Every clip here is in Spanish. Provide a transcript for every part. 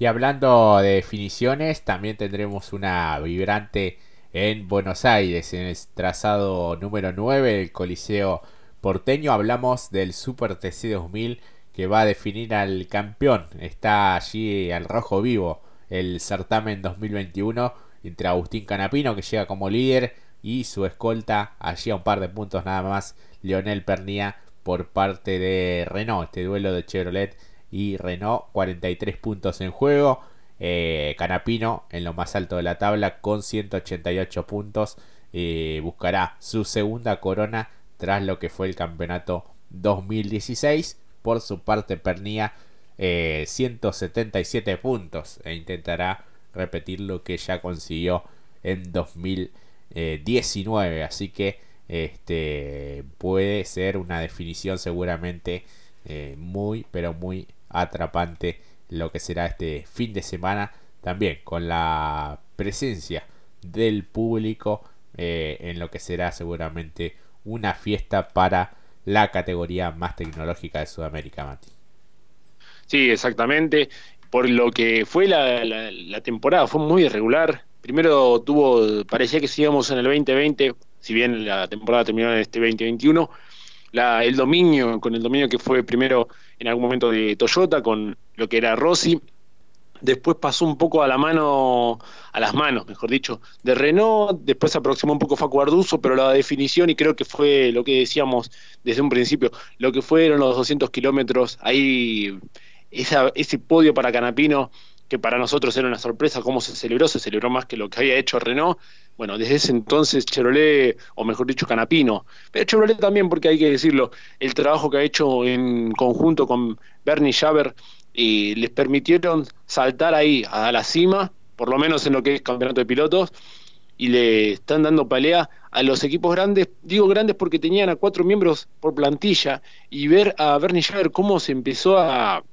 Y hablando de definiciones, también tendremos una vibrante en Buenos Aires, en el trazado número 9 del Coliseo porteño. Hablamos del Super TC 2000 que va a definir al campeón. Está allí al rojo vivo el certamen 2021 entre Agustín Canapino que llega como líder y su escolta allí a un par de puntos nada más Leonel Pernía por parte de Renault. Este duelo de Chevrolet y Renault 43 puntos en juego. Eh, Canapino en lo más alto de la tabla con 188 puntos. Eh, buscará su segunda corona tras lo que fue el campeonato 2016. Por su parte, Pernía 177 eh, puntos e intentará repetir lo que ya consiguió en 2019. Así que este puede ser una definición seguramente muy, pero muy atrapante lo que será este fin de semana. También con la presencia del público eh, en lo que será seguramente una fiesta para la categoría más tecnológica de Sudamérica, Mati. Sí, exactamente. Por lo que fue la, temporada, fue muy irregular. Primero tuvo, parecía que sigamos en el 2020, si bien la temporada terminó en este 2021. La, el dominio, con el dominio que fue primero en algún momento de Toyota, con lo que era Rossi, después pasó un poco a la mano, a las manos, mejor dicho, de Renault, después se aproximó un poco Facu Arduzo, pero la definición, y creo que fue lo que decíamos desde un principio, lo que fueron los 200 kilómetros, ahí ese podio para Canapino, que para nosotros era una sorpresa, cómo se celebró, se celebró más que lo que había hecho Renault, bueno, desde ese entonces Chevrolet, o mejor dicho Canapino, pero Chevrolet también, porque hay que decirlo, el trabajo que ha hecho en conjunto con Bernie Schaber, y les permitieron saltar ahí a la cima, por lo menos en lo que es campeonato de pilotos, y le están dando pelea a los equipos grandes, digo grandes porque tenían a cuatro miembros por plantilla, y ver a Bernie Schaber cómo se empezó a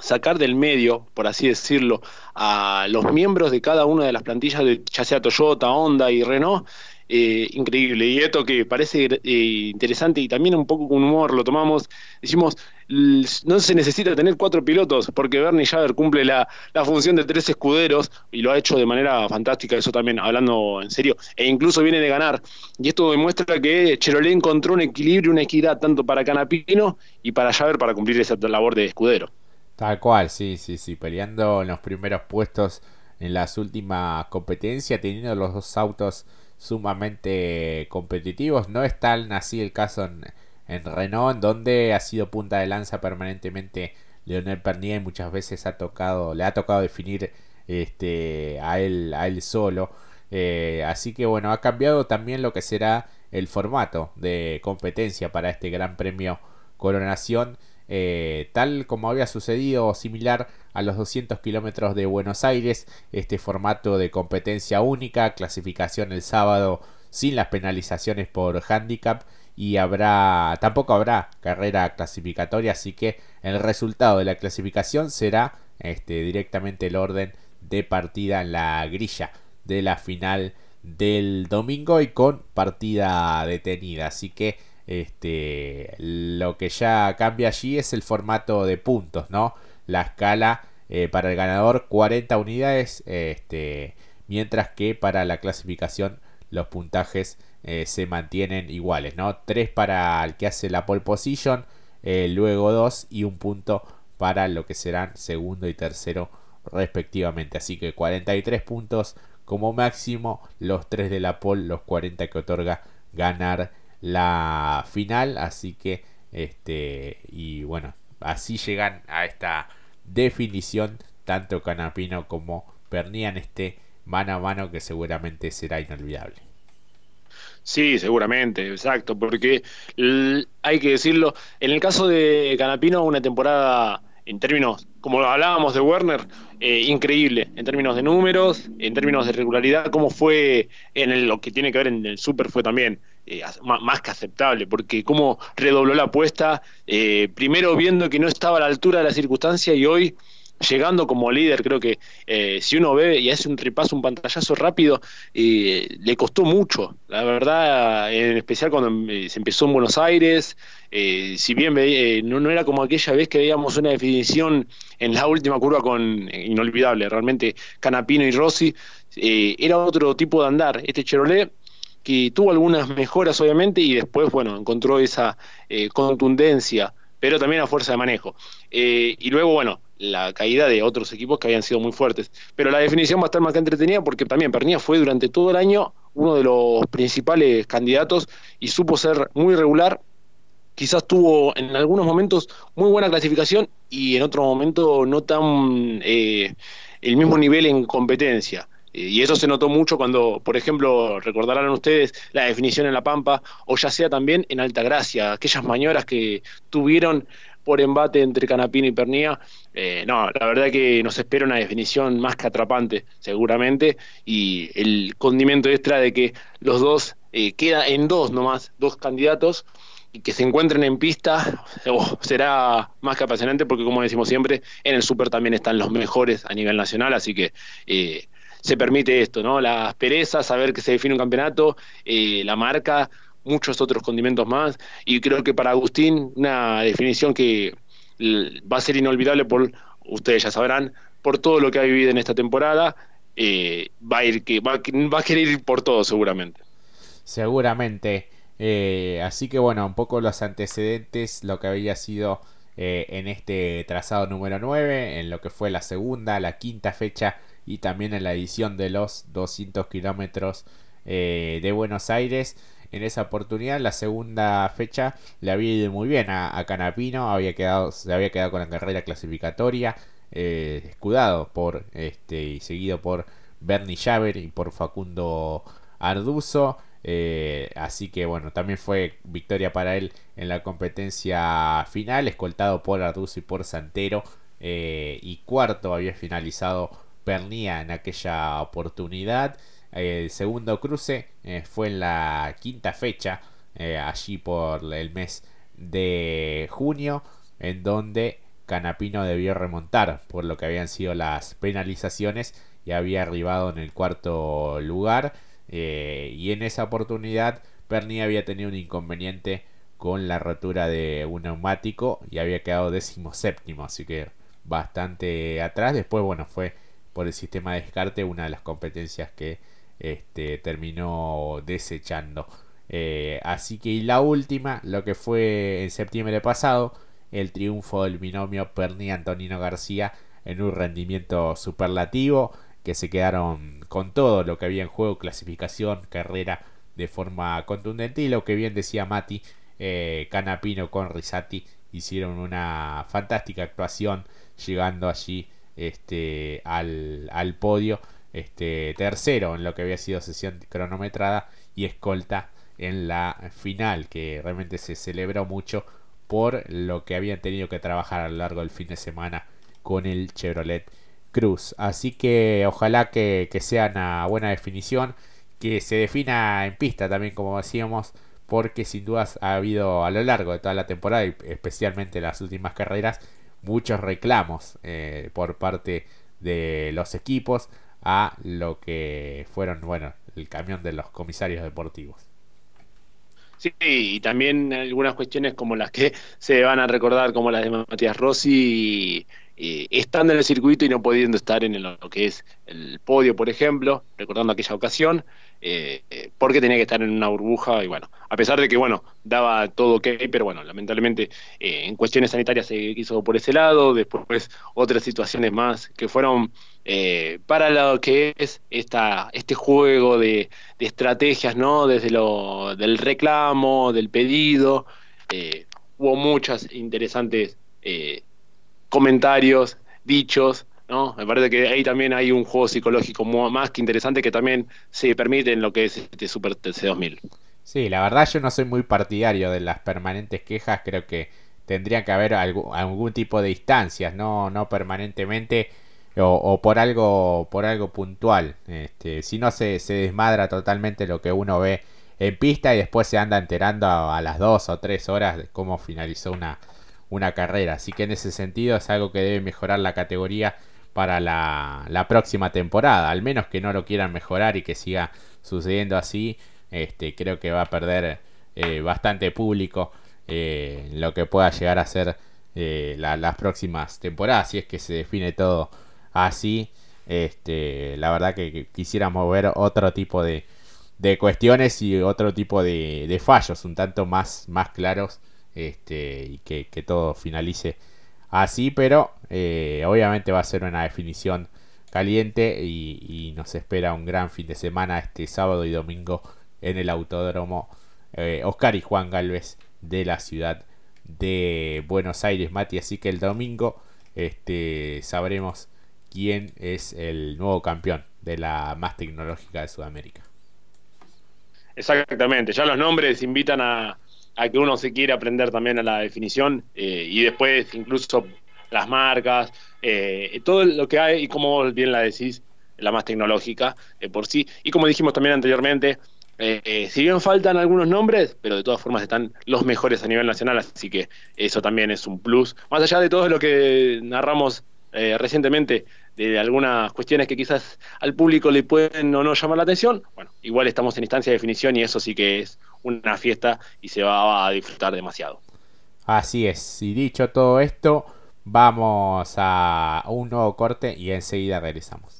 sacar del medio, por así decirlo, a los miembros de cada una de las plantillas, de, ya sea Toyota, Honda y Renault, eh, increíble. Y esto que parece eh, interesante y también un poco con humor lo tomamos, decimos, no se necesita tener cuatro pilotos, porque Bernie Schaber cumple la, función de tres escuderos y lo ha hecho de manera fantástica, eso también hablando en serio, e incluso viene de ganar. Y esto demuestra que Chevrolet encontró un equilibrio, una equidad tanto para Canapino y para Schaber para cumplir esa labor de escudero. Tal cual, sí, sí, sí, peleando en los primeros puestos en las últimas competencias, teniendo los dos autos sumamente competitivos. No es tal así el caso en, Renault, en donde ha sido punta de lanza permanentemente Leonel Pernier y muchas veces ha tocado, le ha tocado definir este, a, él, a él solo. Eh, así que bueno, ha cambiado también lo que será el formato de competencia para este Gran Premio Coronación. Eh, tal como había sucedido similar a los 200 kilómetros de Buenos Aires, este formato de competencia única, clasificación el sábado sin las penalizaciones por handicap y habrá tampoco habrá carrera clasificatoria, así que el resultado de la clasificación será este, directamente el orden de partida en la grilla de la final del domingo y con partida detenida, así que este, lo que ya cambia allí es el formato de puntos, ¿no? La escala eh, para el ganador 40 unidades, este, mientras que para la clasificación los puntajes eh, se mantienen iguales, ¿no? 3 para el que hace la pole position, eh, luego 2 y un punto para lo que serán segundo y tercero respectivamente. Así que 43 puntos como máximo, los 3 de la pole, los 40 que otorga ganar la final. Así que, este, y bueno, así llegan a esta definición tanto Canapino como Pernían este mano a mano que seguramente será inolvidable. Sí, seguramente, exacto, porque hay que decirlo, en el caso de Canapino, una temporada en términos, como hablábamos de Werner, eh, increíble, en términos de números, en términos de regularidad, como fue en lo que tiene que ver en el Super fue también eh, más que aceptable, porque cómo redobló la apuesta, eh, primero viendo que no estaba a la altura de la circunstancia y hoy llegando como líder, creo que eh, si uno ve y hace un repaso, un pantallazo rápido, eh, le costó mucho, la verdad, en especial cuando eh, se empezó en Buenos Aires, si bien no, no, era como aquella vez que veíamos una definición en la última curva con inolvidable, realmente Canapino y Rossi, era otro tipo de andar, este Chevrolet que tuvo algunas mejoras obviamente y después, bueno, encontró esa contundencia pero también a fuerza de manejo. y luego, bueno, la caída de otros equipos que habían sido muy fuertes. Pero la definición va a estar más que entretenida porque también Pernilla fue durante todo el año uno de los principales candidatos y supo ser muy regular. Quizás tuvo en algunos momentos muy buena clasificación y en otro momento no tan eh, el mismo nivel en competencia. Eh, y eso se notó mucho cuando, por ejemplo, recordarán ustedes la definición en La Pampa, o ya sea también en Altagracia, aquellas maniobras que tuvieron por embate entre Canapino y Pernía. Eh, no, la verdad que nos espera una definición más que atrapante, seguramente, y el condimento extra de que los dos eh, queda en dos nomás, dos candidatos, y que se encuentren en pista oh, será más que apasionante porque como decimos siempre, en el Super también están los mejores a nivel nacional, así que eh, se permite esto, ¿no? Las perezas, saber que se define un campeonato, eh, la marca, muchos otros condimentos más. Y creo que para Agustín, una definición que va a ser inolvidable por, ustedes ya sabrán, por todo lo que ha vivido en esta temporada, eh, va a ir que va, a querer ir por todo seguramente. Seguramente. Eh, así que bueno, un poco los antecedentes, lo que había sido eh, en este trazado número 9, en lo que fue la segunda, la quinta fecha y también en la edición de los 200 kilómetros de Buenos Aires en esa oportunidad. La segunda fecha le había ido muy bien a, Canapino, había quedado, se había quedado con la carrera clasificatoria, eh, escudado por este y seguido por Bernie Javer y por Facundo Arduzo. Eh, así que bueno, también fue victoria para él en la competencia final, escoltado por Arduzo y por Santero. Eh, y cuarto había finalizado Pernía en aquella oportunidad. El segundo cruce eh, fue en la quinta fecha, eh, allí por el mes de junio, en donde Canapino debió remontar por lo que habían sido las penalizaciones y había arribado en el cuarto lugar. Eh, y en esa oportunidad Perni había tenido un inconveniente con la rotura de un neumático y había quedado décimo séptimo, así que bastante atrás. Después, bueno, fue por el sistema de descarte una de las competencias que este, terminó desechando. Eh, así que y la última, lo que fue en septiembre pasado, el triunfo del binomio Perni-Antonino García en un rendimiento superlativo, que se quedaron con todo lo que había en juego, clasificación, carrera de forma contundente y lo que bien decía Mati, eh, Canapino con Risati hicieron una fantástica actuación llegando allí este, al, al podio este, tercero en lo que había sido sesión cronometrada y escolta en la final, que realmente se celebró mucho por lo que habían tenido que trabajar a lo largo del fin de semana con el Chevrolet Cruz. Así que ojalá que, sea una buena definición, que se defina en pista también, como decíamos, porque sin dudas ha habido a lo largo de toda la temporada y especialmente las últimas carreras muchos reclamos eh, por parte de los equipos a lo que fueron, bueno, el camión de los comisarios deportivos. Sí, y también algunas cuestiones como las que se van a recordar, como las de Matías Rossi, estando en el circuito y no pudiendo estar en lo que es el podio, por ejemplo, recordando aquella ocasión, eh, eh, porque tenía que estar en una burbuja y bueno, a pesar de que bueno, daba todo ok, pero bueno, lamentablemente eh, en cuestiones sanitarias se quiso por ese lado, después otras situaciones más que fueron para lo que es esta, este juego de, estrategias, ¿no? Desde lo del reclamo, del pedido, hubo muchas interesantes comentarios, dichos, ¿no? Me parece que ahí también hay un juego psicológico más que interesante que también se permite en lo que es este Super TC 2000. Sí, la verdad yo no soy muy partidario de las permanentes quejas, creo que tendría que haber algún, tipo de instancias, no, no permanentemente o, por algo por algo puntual. Este, si no se, se desmadra totalmente lo que uno ve en pista y después se anda enterando a las dos o tres horas de cómo finalizó una, una carrera. Así que en ese sentido es algo que debe mejorar la categoría para la, próxima temporada. Al menos que no lo quieran mejorar y que siga sucediendo así. Este, creo que va a perder eh, bastante público eh, lo que pueda llegar a ser eh, las próximas temporadas. Si es que se define todo así. Este, la verdad que, quisiéramos ver otro tipo de, cuestiones y otro tipo de, fallos un tanto más claros este, y que, todo finalice así, pero eh, obviamente va a ser una definición caliente y, nos espera un gran fin de semana este sábado y domingo en el autódromo eh, Oscar y Juan Galvez de la ciudad de Buenos Aires, Mati. Así que el domingo este, sabremos quién es el nuevo campeón de la más tecnológica de Sudamérica. Exactamente, ya los nombres invitan a, a que uno se quiera aprender también a la definición eh, y después incluso las marcas, eh, todo lo que hay y como bien la decís, la más tecnológica eh, por sí. Y como dijimos también anteriormente, si bien faltan algunos nombres, pero de todas formas están los mejores a nivel nacional, así que eso también es un plus. Más allá de todo lo que narramos recientemente, de algunas cuestiones que quizás al público le pueden o no llamar la atención, bueno, igual estamos en instancia de definición y eso sí que es una fiesta y se va a disfrutar demasiado. Así es, y dicho todo esto, vamos a un nuevo corte y enseguida regresamos.